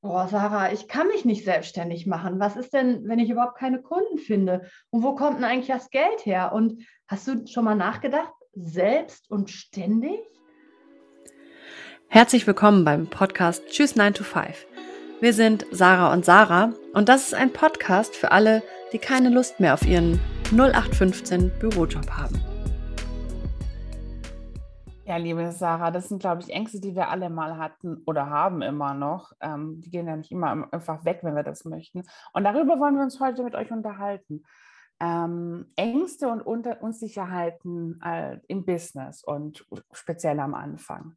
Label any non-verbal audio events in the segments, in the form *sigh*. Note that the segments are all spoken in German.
Oh, Sarah, ich kann mich nicht selbstständig machen. Was ist denn, wenn ich überhaupt keine Kunden finde? Und wo kommt denn eigentlich das Geld her? Und hast du schon mal nachgedacht, selbst und ständig? Herzlich willkommen beim Podcast Tschüss 9 to 5. Wir sind Sarah und Sarah und das ist ein Podcast für alle, die keine Lust mehr auf ihren 0815 Bürojob haben. Ja, liebe Sarah, das sind, glaube ich, Ängste, die wir alle mal hatten oder haben immer noch. Ähm, die gehen ja nicht immer einfach weg, wenn wir das möchten. Und darüber wollen wir uns heute mit euch unterhalten. Ähm, Ängste und Unter Unsicherheiten äh, im Business und speziell am Anfang.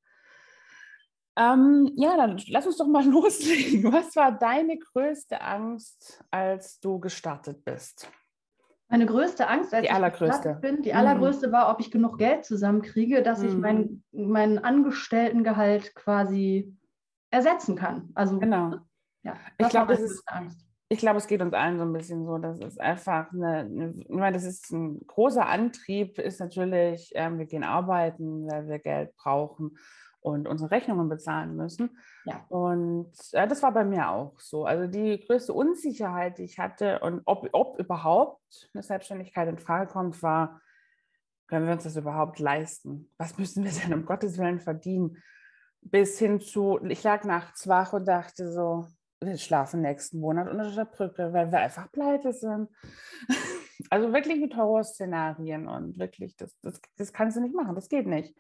Ähm, ja, dann lass uns doch mal *laughs* loslegen. Was war deine größte Angst, als du gestartet bist? Meine größte Angst, als die ich allergrößte. bin, die allergrößte mhm. war, ob ich genug Geld zusammenkriege, dass mhm. ich mein, mein Angestelltengehalt quasi ersetzen kann. Also genau. Ja, ich glaube, das ist Angst. Ich glaube, es geht uns allen so ein bisschen so. Das ist einfach eine, eine ich meine, das ist ein großer Antrieb, ist natürlich, ähm, wir gehen arbeiten, weil wir Geld brauchen und unsere Rechnungen bezahlen müssen. Ja. Und äh, das war bei mir auch so. Also die größte Unsicherheit, die ich hatte und ob, ob überhaupt eine Selbstständigkeit in Frage kommt, war, können wir uns das überhaupt leisten? Was müssen wir denn um Gottes Willen verdienen? Bis hin zu, ich lag nachts wach und dachte so, wir schlafen nächsten Monat unter der Brücke, weil wir einfach pleite sind. *laughs* Also wirklich mit Horrorszenarien und wirklich, das, das, das kannst du nicht machen, das geht nicht.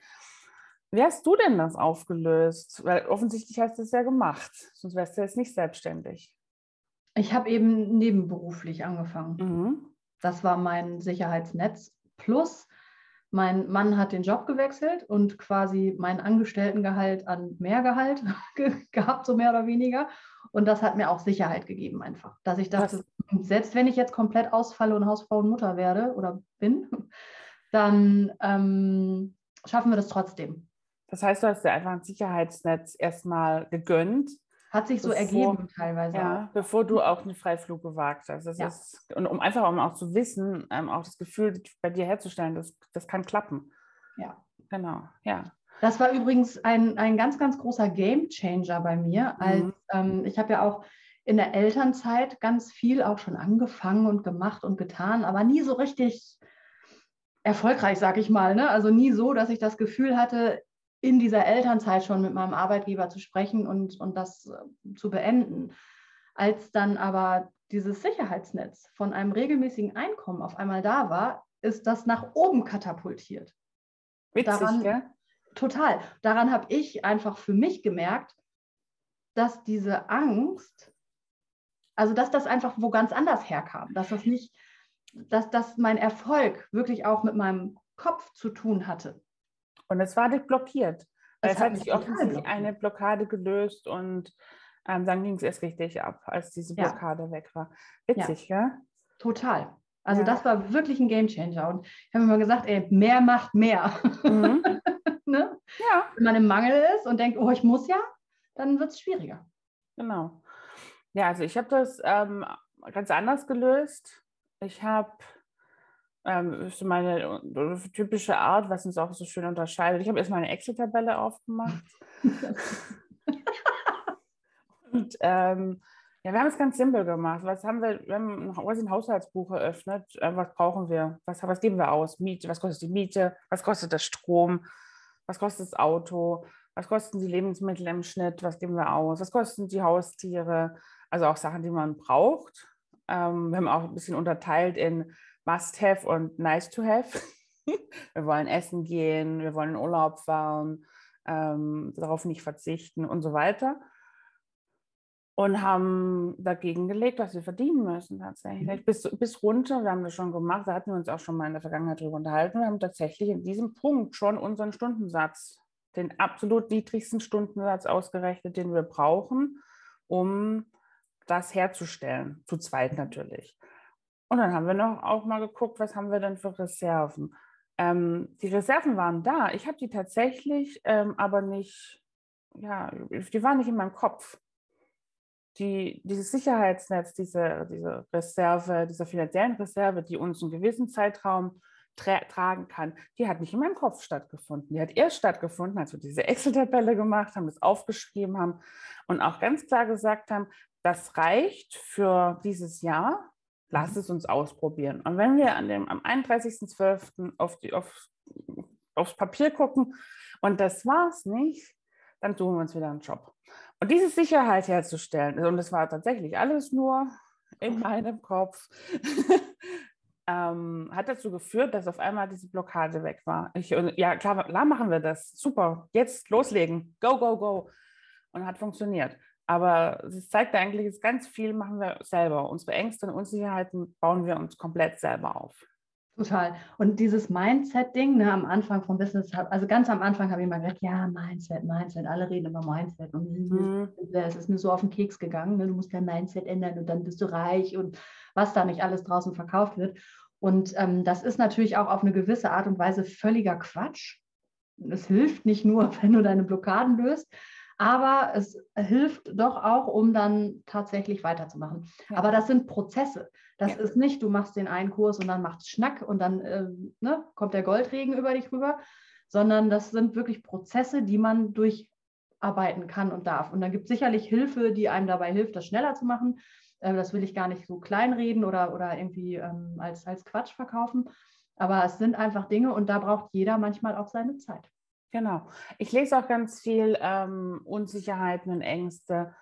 Wie hast du denn das aufgelöst? Weil offensichtlich hast du es ja gemacht, sonst wärst du jetzt nicht selbstständig. Ich habe eben nebenberuflich angefangen. Mhm. Das war mein Sicherheitsnetz. Plus, mein Mann hat den Job gewechselt und quasi mein Angestelltengehalt an Mehrgehalt *laughs* gehabt, so mehr oder weniger. Und das hat mir auch Sicherheit gegeben, einfach. Dass ich dachte, Was? selbst wenn ich jetzt komplett ausfalle und Hausfrau und Mutter werde oder bin, *laughs* dann ähm, schaffen wir das trotzdem. Das heißt, du hast dir einfach ein Sicherheitsnetz erstmal gegönnt. Hat sich so bevor, ergeben teilweise. Ja, auch. bevor du auch einen Freiflug gewagt hast. Das ja. ist, und um einfach um auch zu wissen, ähm, auch das Gefühl bei dir herzustellen, das, das kann klappen. Ja. Genau, ja. Das war übrigens ein, ein ganz, ganz großer Game Changer bei mir. Als, mhm. ähm, ich habe ja auch in der Elternzeit ganz viel auch schon angefangen und gemacht und getan, aber nie so richtig erfolgreich, sag ich mal. Ne? Also nie so, dass ich das Gefühl hatte, in dieser Elternzeit schon mit meinem Arbeitgeber zu sprechen und, und das äh, zu beenden. Als dann aber dieses Sicherheitsnetz von einem regelmäßigen Einkommen auf einmal da war, ist das nach oben katapultiert. Witzig, Daran, ja? Total. Daran habe ich einfach für mich gemerkt, dass diese Angst, also dass das einfach wo ganz anders herkam, dass das nicht, dass, dass mein Erfolg wirklich auch mit meinem Kopf zu tun hatte. Und es war nicht blockiert. Es, es hat sich offensichtlich eine Blockade gelöst und ähm, dann ging es erst richtig ab, als diese Blockade ja. weg war. Witzig, ja? ja? Total. Also ja. das war wirklich ein Gamechanger. Und ich habe immer gesagt, ey, mehr macht mehr. Mhm. *laughs* ne? ja. Wenn man im Mangel ist und denkt, oh, ich muss ja, dann wird es schwieriger. Genau. Ja, also ich habe das ähm, ganz anders gelöst. Ich habe ähm, ist meine typische Art, was uns auch so schön unterscheidet. Ich habe erstmal eine Excel-Tabelle aufgemacht. *laughs* und ähm, ja, wir haben es ganz simpel gemacht. Was haben wir? Wir haben ein Haushaltsbuch eröffnet. Äh, was brauchen wir? Was, was geben wir aus? Miete, was kostet die Miete? Was kostet der Strom? Was kostet das Auto? Was kosten die Lebensmittel im Schnitt? Was geben wir aus? Was kosten die Haustiere? Also auch Sachen, die man braucht. Ähm, wir haben auch ein bisschen unterteilt in Must-Have und Nice-to-Have. *laughs* wir wollen essen gehen, wir wollen in Urlaub fahren, ähm, darauf nicht verzichten und so weiter. Und haben dagegen gelegt, was wir verdienen müssen tatsächlich. Mhm. Bis, bis runter, wir haben das schon gemacht, da hatten wir uns auch schon mal in der Vergangenheit darüber unterhalten. Wir haben tatsächlich in diesem Punkt schon unseren Stundensatz, den absolut niedrigsten Stundensatz ausgerechnet, den wir brauchen, um das herzustellen. Zu zweit natürlich. Und dann haben wir noch auch mal geguckt, was haben wir denn für Reserven. Ähm, die Reserven waren da. Ich habe die tatsächlich, ähm, aber nicht, ja, die waren nicht in meinem Kopf. Die, dieses Sicherheitsnetz, diese, diese Reserve, dieser finanziellen Reserve, die uns einen gewissen Zeitraum tra tragen kann, die hat nicht in meinem Kopf stattgefunden. Die hat erst stattgefunden, als wir diese Excel-Tabelle gemacht haben, das aufgeschrieben haben und auch ganz klar gesagt haben, das reicht für dieses Jahr, lass es uns ausprobieren. Und wenn wir an dem, am 31.12. Auf auf, aufs Papier gucken und das war es nicht, dann suchen wir uns wieder einen Job. Und diese Sicherheit herzustellen, und das war tatsächlich alles nur in meinem Kopf, *laughs* ähm, hat dazu geführt, dass auf einmal diese Blockade weg war. Ich, ja, klar, klar machen wir das. Super, jetzt loslegen. Go, go, go. Und hat funktioniert. Aber es zeigt eigentlich, dass ganz viel machen wir selber. Unsere Ängste und Unsicherheiten bauen wir uns komplett selber auf. Total. Und dieses Mindset-Ding, ne, am Anfang vom Business, also ganz am Anfang habe ich immer gesagt, ja, Mindset, Mindset, alle reden über Mindset. Und mhm. es ist mir so auf den Keks gegangen, ne, du musst dein Mindset ändern und dann bist du reich und was da nicht alles draußen verkauft wird. Und ähm, das ist natürlich auch auf eine gewisse Art und Weise völliger Quatsch. Es hilft nicht nur, *laughs* wenn du deine Blockaden löst, aber es hilft doch auch, um dann tatsächlich weiterzumachen. Ja. Aber das sind Prozesse. Das ja. ist nicht, du machst den einen Kurs und dann macht es Schnack und dann äh, ne, kommt der Goldregen über dich rüber, sondern das sind wirklich Prozesse, die man durcharbeiten kann und darf. Und dann gibt es sicherlich Hilfe, die einem dabei hilft, das schneller zu machen. Äh, das will ich gar nicht so kleinreden oder, oder irgendwie ähm, als, als Quatsch verkaufen. Aber es sind einfach Dinge und da braucht jeder manchmal auch seine Zeit. Genau. Ich lese auch ganz viel ähm, Unsicherheiten und Ängste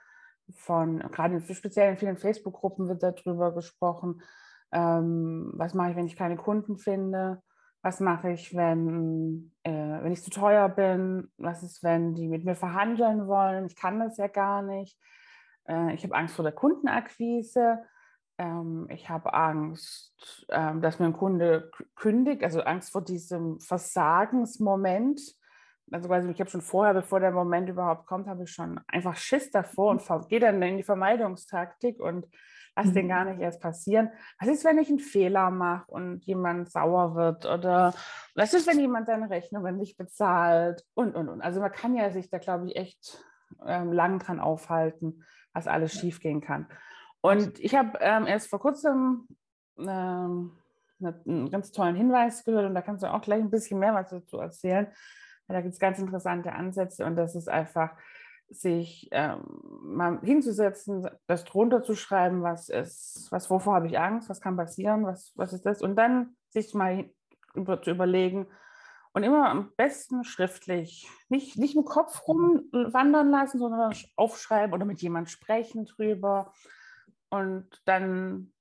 von, gerade speziell in vielen Facebook-Gruppen wird darüber gesprochen. Ähm, was mache ich, wenn ich keine Kunden finde? Was mache ich, wenn, äh, wenn ich zu teuer bin? Was ist, wenn die mit mir verhandeln wollen? Ich kann das ja gar nicht. Äh, ich habe Angst vor der Kundenakquise. Ähm, ich habe Angst, ähm, dass mir ein Kunde kündigt, also Angst vor diesem Versagensmoment. Also quasi, ich habe schon vorher, bevor der Moment überhaupt kommt, habe ich schon einfach Schiss davor und gehe dann in die Vermeidungstaktik und lasse mhm. den gar nicht erst passieren. Was ist, wenn ich einen Fehler mache und jemand sauer wird? Oder was ist, wenn jemand seine Rechnungen nicht bezahlt? Und, und, und. Also man kann ja sich da, glaube ich, echt ähm, lang dran aufhalten was alles schiefgehen kann. Und ich habe ähm, erst vor kurzem ähm, einen ganz tollen Hinweis gehört und da kannst du auch gleich ein bisschen mehr was dazu erzählen. Da gibt es ganz interessante Ansätze und das ist einfach, sich ähm, mal hinzusetzen, das drunter zu schreiben, was ist, was, wovor habe ich Angst, was kann passieren, was, was ist das und dann sich mal über, zu überlegen, und immer am besten schriftlich. Nicht, nicht im Kopf rumwandern lassen, sondern aufschreiben oder mit jemandem sprechen drüber. Und dann.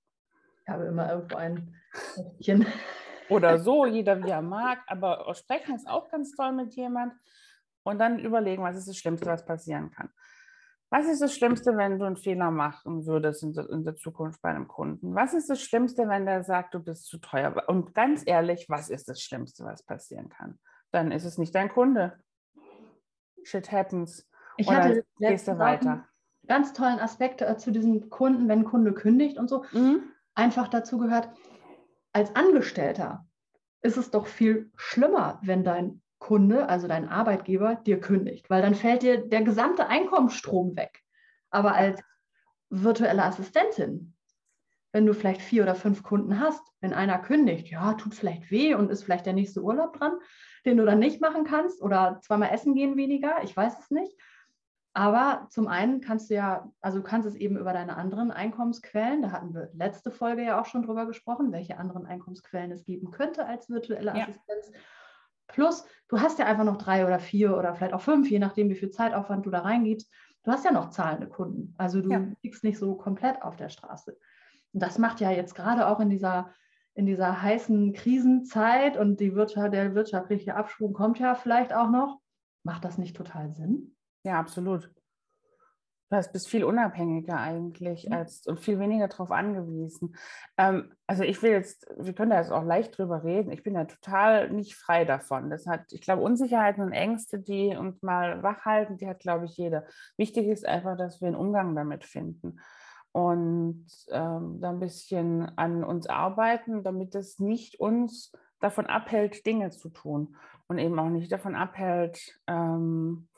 Ich habe immer irgendwo ein. *laughs* Oder so, jeder wie er mag. Aber sprechen ist auch ganz toll mit jemand. Und dann überlegen, was ist das Schlimmste, was passieren kann. Was ist das Schlimmste, wenn du einen Fehler machen würdest in der, in der, Zukunft bei einem Kunden? Was ist das Schlimmste, wenn der sagt, du bist zu teuer? Und ganz ehrlich, was ist das Schlimmste, was passieren kann? Dann ist es nicht dein Kunde. Shit happens. Ich Oder hatte gehst du weiter. Ganz tollen Aspekt äh, zu diesem Kunden, wenn ein Kunde kündigt und so. Mhm. Einfach dazu gehört, als Angestellter ist es doch viel schlimmer, wenn dein Kunde, also dein Arbeitgeber, dir kündigt, weil dann fällt dir der gesamte Einkommensstrom weg. Aber als virtuelle Assistentin, wenn du vielleicht vier oder fünf Kunden hast, wenn einer kündigt, ja, tut vielleicht weh und ist vielleicht der nächste Urlaub dran, den du dann nicht machen kannst oder zweimal essen gehen weniger, ich weiß es nicht. Aber zum einen kannst du ja, also du kannst es eben über deine anderen Einkommensquellen, da hatten wir letzte Folge ja auch schon drüber gesprochen, welche anderen Einkommensquellen es geben könnte als virtuelle ja. Assistenz. Plus, du hast ja einfach noch drei oder vier oder vielleicht auch fünf, je nachdem, wie viel Zeitaufwand du da reingibst. Du hast ja noch zahlende Kunden. Also du ja. liegst nicht so komplett auf der Straße. Und das macht ja jetzt gerade auch in dieser, in dieser heißen Krisenzeit und die Wirtschaft, der wirtschaftliche Abschwung kommt ja vielleicht auch noch. Macht das nicht total Sinn? Ja, absolut. Du bist viel unabhängiger eigentlich als und viel weniger darauf angewiesen. Ähm, also ich will jetzt, wir können da jetzt auch leicht drüber reden. Ich bin ja total nicht frei davon. Das hat, ich glaube, Unsicherheiten und Ängste, die uns mal wach halten, die hat, glaube ich, jeder. Wichtig ist einfach, dass wir einen Umgang damit finden und ähm, da ein bisschen an uns arbeiten, damit es nicht uns davon abhält, Dinge zu tun und eben auch nicht davon abhält, ähm,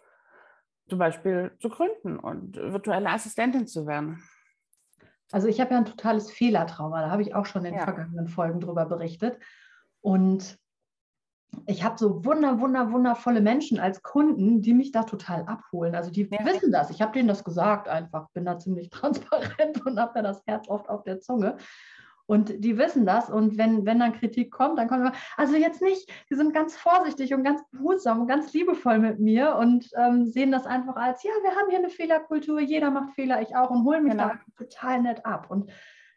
zum Beispiel zu gründen und virtuelle Assistentin zu werden? Also ich habe ja ein totales Fehlertrauma, da habe ich auch schon in den ja. vergangenen Folgen drüber berichtet. Und ich habe so wunder, wunder, wundervolle Menschen als Kunden, die mich da total abholen. Also die ja. wissen das. Ich habe denen das gesagt einfach, bin da ziemlich *laughs* transparent und habe da das Herz oft auf der Zunge. Und die wissen das. Und wenn, wenn dann Kritik kommt, dann kommt immer, also jetzt nicht, die sind ganz vorsichtig und ganz behutsam und ganz liebevoll mit mir und ähm, sehen das einfach als, ja, wir haben hier eine Fehlerkultur, jeder macht Fehler, ich auch und holen mich genau. da total nett ab. Und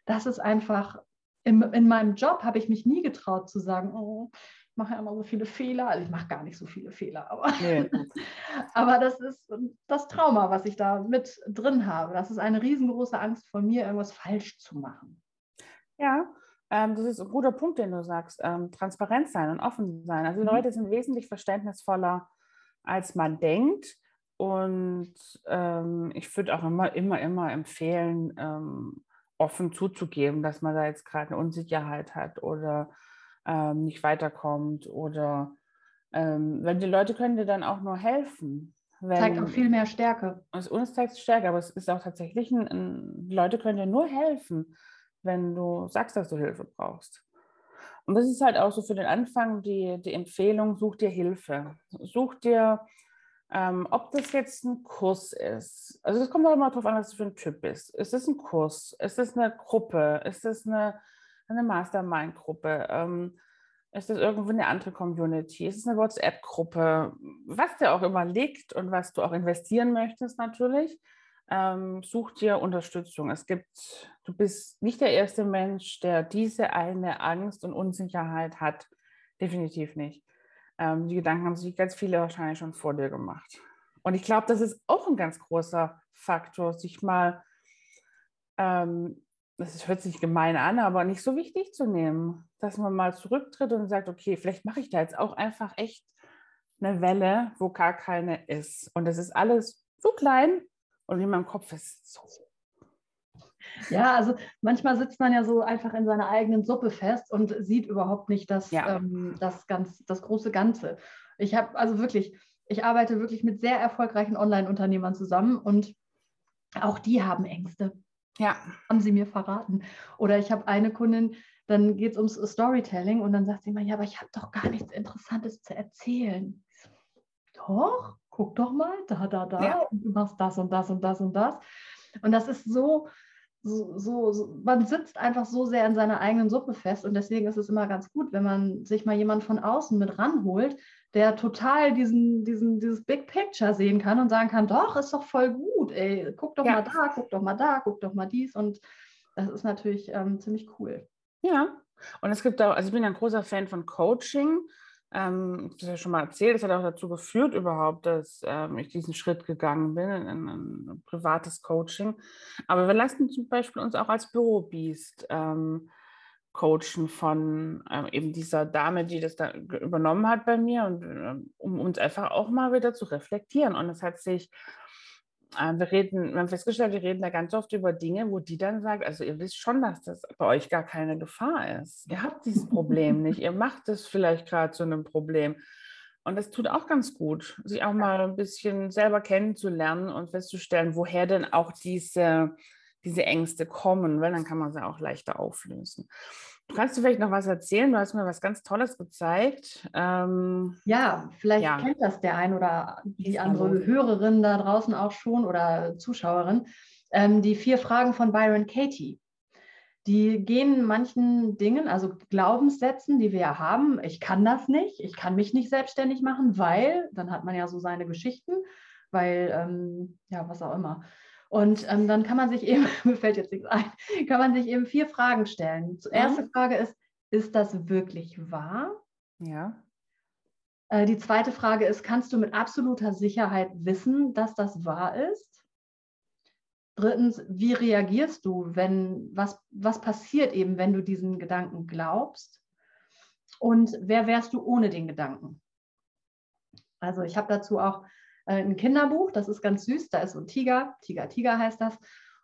das ist einfach, in, in meinem Job habe ich mich nie getraut zu sagen, oh, ich mache ja immer so viele Fehler. Also ich mache gar nicht so viele Fehler, aber, nee. *laughs* aber das ist das Trauma, was ich da mit drin habe. Das ist eine riesengroße Angst von mir, irgendwas falsch zu machen. Ja, ähm, das ist ein guter Punkt, den du sagst. Ähm, transparent sein und offen sein. Also die mhm. Leute sind wesentlich verständnisvoller, als man denkt. Und ähm, ich würde auch immer, immer, immer empfehlen, ähm, offen zuzugeben, dass man da jetzt gerade eine Unsicherheit hat oder ähm, nicht weiterkommt. Oder ähm, wenn die Leute können dir dann auch nur helfen. Zeigt auch viel mehr Stärke. Es, uns zeigt Stärke, aber es ist auch tatsächlich, ein, ein, die Leute können dir nur helfen wenn du sagst, dass du Hilfe brauchst. Und das ist halt auch so für den Anfang die, die Empfehlung, such dir Hilfe. Such dir, ähm, ob das jetzt ein Kurs ist. Also es kommt auch immer darauf an, was du für ein Typ bist. Ist es ein Kurs? Ist es eine Gruppe? Ist es eine, eine Mastermind-Gruppe? Ähm, ist das irgendwo eine andere Community? Ist es eine WhatsApp-Gruppe? Was dir auch immer liegt und was du auch investieren möchtest natürlich ähm, such dir Unterstützung. Es gibt, du bist nicht der erste Mensch, der diese eine Angst und Unsicherheit hat. Definitiv nicht. Ähm, die Gedanken haben sich ganz viele wahrscheinlich schon vor dir gemacht. Und ich glaube, das ist auch ein ganz großer Faktor, sich mal, ähm, das hört sich gemein an, aber nicht so wichtig zu nehmen, dass man mal zurücktritt und sagt, okay, vielleicht mache ich da jetzt auch einfach echt eine Welle, wo gar keine ist. Und das ist alles so klein, und in meinem Kopf ist so. Ja, also manchmal sitzt man ja so einfach in seiner eigenen Suppe fest und sieht überhaupt nicht das, ja. ähm, das, ganz, das große Ganze. Ich habe also wirklich, ich arbeite wirklich mit sehr erfolgreichen Online-Unternehmern zusammen und auch die haben Ängste. Ja. Haben sie mir verraten. Oder ich habe eine Kundin, dann geht es ums Storytelling und dann sagt sie immer, ja, aber ich habe doch gar nichts Interessantes zu erzählen. Doch, guck doch mal, da, da, da, ja. und du machst das und das und das und das. Und das ist so, so, so, so, man sitzt einfach so sehr in seiner eigenen Suppe fest und deswegen ist es immer ganz gut, wenn man sich mal jemand von außen mit ranholt, der total diesen, diesen, dieses Big Picture sehen kann und sagen kann, doch, ist doch voll gut, ey, guck doch ja. mal da, guck doch mal da, guck doch mal dies und das ist natürlich ähm, ziemlich cool. Ja, und es gibt auch, also ich bin ein großer Fan von Coaching ähm, das ja schon mal erzählt, das hat auch dazu geführt überhaupt, dass ähm, ich diesen Schritt gegangen bin in, in, ein privates Coaching. Aber wir lassen zum Beispiel uns auch als Bürobiest ähm, coachen von ähm, eben dieser Dame, die das da übernommen hat bei mir und ähm, um uns einfach auch mal wieder zu reflektieren. Und es hat sich wir reden, wir haben festgestellt, wir reden da ganz oft über Dinge, wo die dann sagt, also ihr wisst schon, dass das bei euch gar keine Gefahr ist. Ihr habt dieses Problem nicht. Ihr macht es vielleicht gerade zu einem Problem. Und das tut auch ganz gut, sich auch mal ein bisschen selber kennenzulernen und festzustellen, woher denn auch diese, diese Ängste kommen, weil dann kann man sie auch leichter auflösen. Kannst du vielleicht noch was erzählen? Du hast mir was ganz Tolles gezeigt. Ähm, ja, vielleicht ja. kennt das der ein oder die andere Hörerin da draußen auch schon oder Zuschauerin. Ähm, die vier Fragen von Byron Katie. Die gehen manchen Dingen, also Glaubenssätzen, die wir ja haben. Ich kann das nicht, ich kann mich nicht selbstständig machen, weil, dann hat man ja so seine Geschichten, weil, ähm, ja, was auch immer. Und ähm, dann kann man sich *laughs* eben, mir fällt jetzt nichts ein, kann man sich eben vier Fragen stellen. Die erste mhm. Frage ist, ist das wirklich wahr? Ja. Äh, die zweite Frage ist, kannst du mit absoluter Sicherheit wissen, dass das wahr ist? Drittens, wie reagierst du, wenn was, was passiert eben, wenn du diesen Gedanken glaubst? Und wer wärst du ohne den Gedanken? Also ich habe dazu auch äh, ein Kinderbuch, das ist ganz süß, da ist so ein Tiger, Tiger, Tiger heißt das.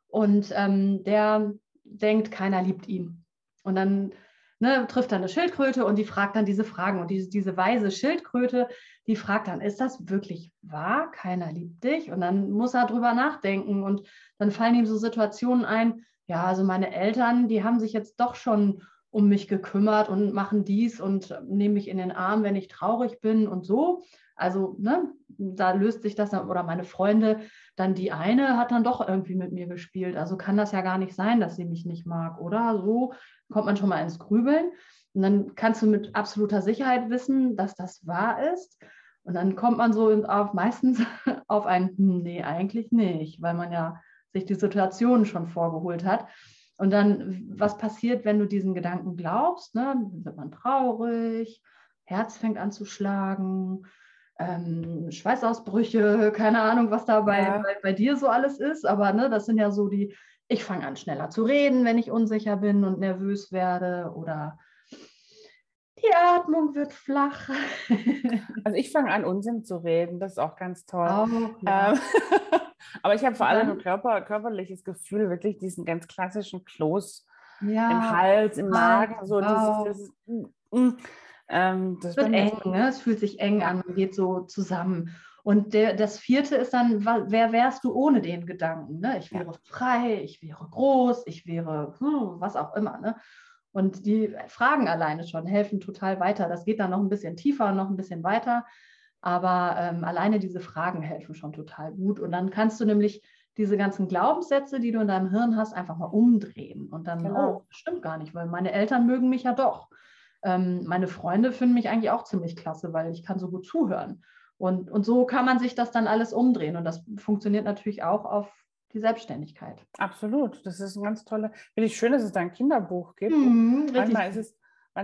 Und ähm, der denkt, keiner liebt ihn. Und dann ne, trifft er eine Schildkröte und die fragt dann diese Fragen. Und diese, diese weise Schildkröte, die fragt dann, ist das wirklich wahr? Keiner liebt dich? Und dann muss er drüber nachdenken. Und dann fallen ihm so Situationen ein, ja, also meine Eltern, die haben sich jetzt doch schon um mich gekümmert und machen dies und nehmen mich in den Arm, wenn ich traurig bin und so. Also ne, da löst sich das dann, oder meine Freunde, dann die eine hat dann doch irgendwie mit mir gespielt. Also kann das ja gar nicht sein, dass sie mich nicht mag, oder? So kommt man schon mal ins Grübeln. Und dann kannst du mit absoluter Sicherheit wissen, dass das wahr ist. Und dann kommt man so auf, meistens *laughs* auf ein, hm, nee, eigentlich nicht, weil man ja sich die Situation schon vorgeholt hat. Und dann, was passiert, wenn du diesen Gedanken glaubst? Ne? Dann wird man traurig, Herz fängt an zu schlagen, ähm, Schweißausbrüche, *laughs* keine Ahnung, was da bei, ja. bei, bei, dir so alles ist. Aber ne, das sind ja so die, ich fange an schneller zu reden, wenn ich unsicher bin und nervös werde oder die Atmung wird flach. *laughs* Also ich fange an, Unsinn zu reden, das ist auch ganz toll. Auch, ja. ähm, *laughs* aber ich habe vor allem ein Körper, körperliches Gefühl, wirklich diesen ganz klassischen Kloß ja. im Hals, im Magen, so wow. dieses, dieses mm, mm, ähm, das wird eng, ne? es fühlt sich eng an und geht so zusammen. Und der, das vierte ist dann, wer wärst du ohne den Gedanken? Ne? Ich wäre ja. frei, ich wäre groß, ich wäre hm, was auch immer. Ne? Und die Fragen alleine schon helfen total weiter. Das geht dann noch ein bisschen tiefer, noch ein bisschen weiter. Aber ähm, alleine diese Fragen helfen schon total gut. Und dann kannst du nämlich diese ganzen Glaubenssätze, die du in deinem Hirn hast, einfach mal umdrehen. Und dann, genau. oh, stimmt gar nicht, weil meine Eltern mögen mich ja doch. Ähm, meine Freunde finden mich eigentlich auch ziemlich klasse, weil ich kann so gut zuhören. Und, und so kann man sich das dann alles umdrehen. Und das funktioniert natürlich auch auf die Selbstständigkeit. Absolut. Das ist ein ganz toller, finde ich schön, dass es da ein Kinderbuch gibt. Mhm, Manchmal ist es,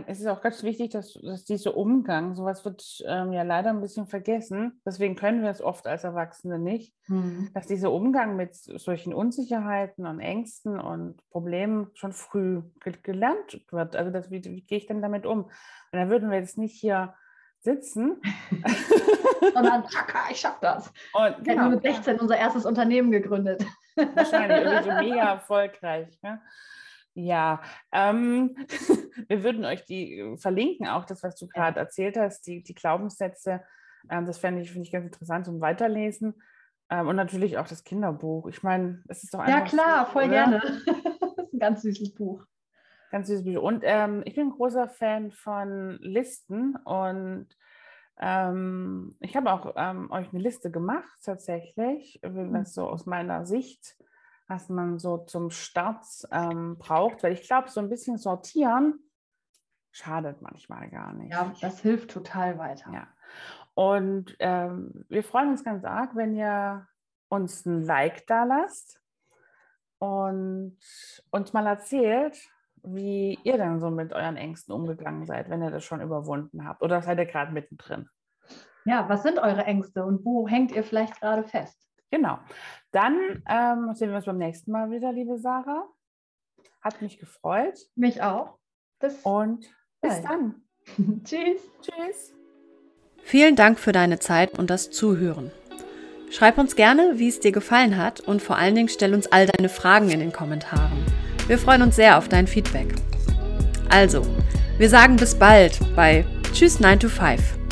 es ist auch ganz wichtig, dass, dass dieser Umgang, sowas wird ähm, ja leider ein bisschen vergessen. Deswegen können wir es oft als Erwachsene nicht, mhm. dass dieser Umgang mit solchen Unsicherheiten und Ängsten und Problemen schon früh gelernt wird. Also das, wie, wie gehe ich denn damit um? Und dann würden wir jetzt nicht hier sitzen. *laughs* Sondern, *laughs* ich schaffe das. Und genau, Hätten wir mit 16 unser erstes Unternehmen gegründet. Wahrscheinlich, irgendwie so *laughs* mega erfolgreich. Ja, ja ähm, *laughs* wir würden euch die äh, verlinken, auch das, was du gerade erzählt hast, die, die Glaubenssätze. Ähm, das fände ich, ich ganz interessant zum Weiterlesen. Ähm, und natürlich auch das Kinderbuch. Ich meine, es ist doch einfach. Ja, klar, voll oder? gerne. das *laughs* ist ein ganz süßes Buch. Ganz süßes Buch. Und ähm, ich bin ein großer Fan von Listen und ähm, ich habe auch ähm, euch eine Liste gemacht, tatsächlich, wie das so aus meiner Sicht, was man so zum Start ähm, braucht, weil ich glaube, so ein bisschen sortieren schadet manchmal gar nicht. Ja, das hilft total weiter. Ja. Und ähm, wir freuen uns ganz arg, wenn ihr uns ein Like da lasst und uns mal erzählt, wie ihr dann so mit euren Ängsten umgegangen seid, wenn ihr das schon überwunden habt. Oder seid ihr gerade mittendrin? Ja, was sind eure Ängste und wo hängt ihr vielleicht gerade fest? Genau. Dann ähm, sehen wir uns beim nächsten Mal wieder, liebe Sarah. Hat mich gefreut. Mich auch. Bis und bis dann. *laughs* Tschüss. Tschüss. Vielen Dank für deine Zeit und das Zuhören. Schreib uns gerne, wie es dir gefallen hat und vor allen Dingen stell uns all deine Fragen in den Kommentaren. Wir freuen uns sehr auf dein Feedback. Also, wir sagen bis bald bei Tschüss 9 to 5.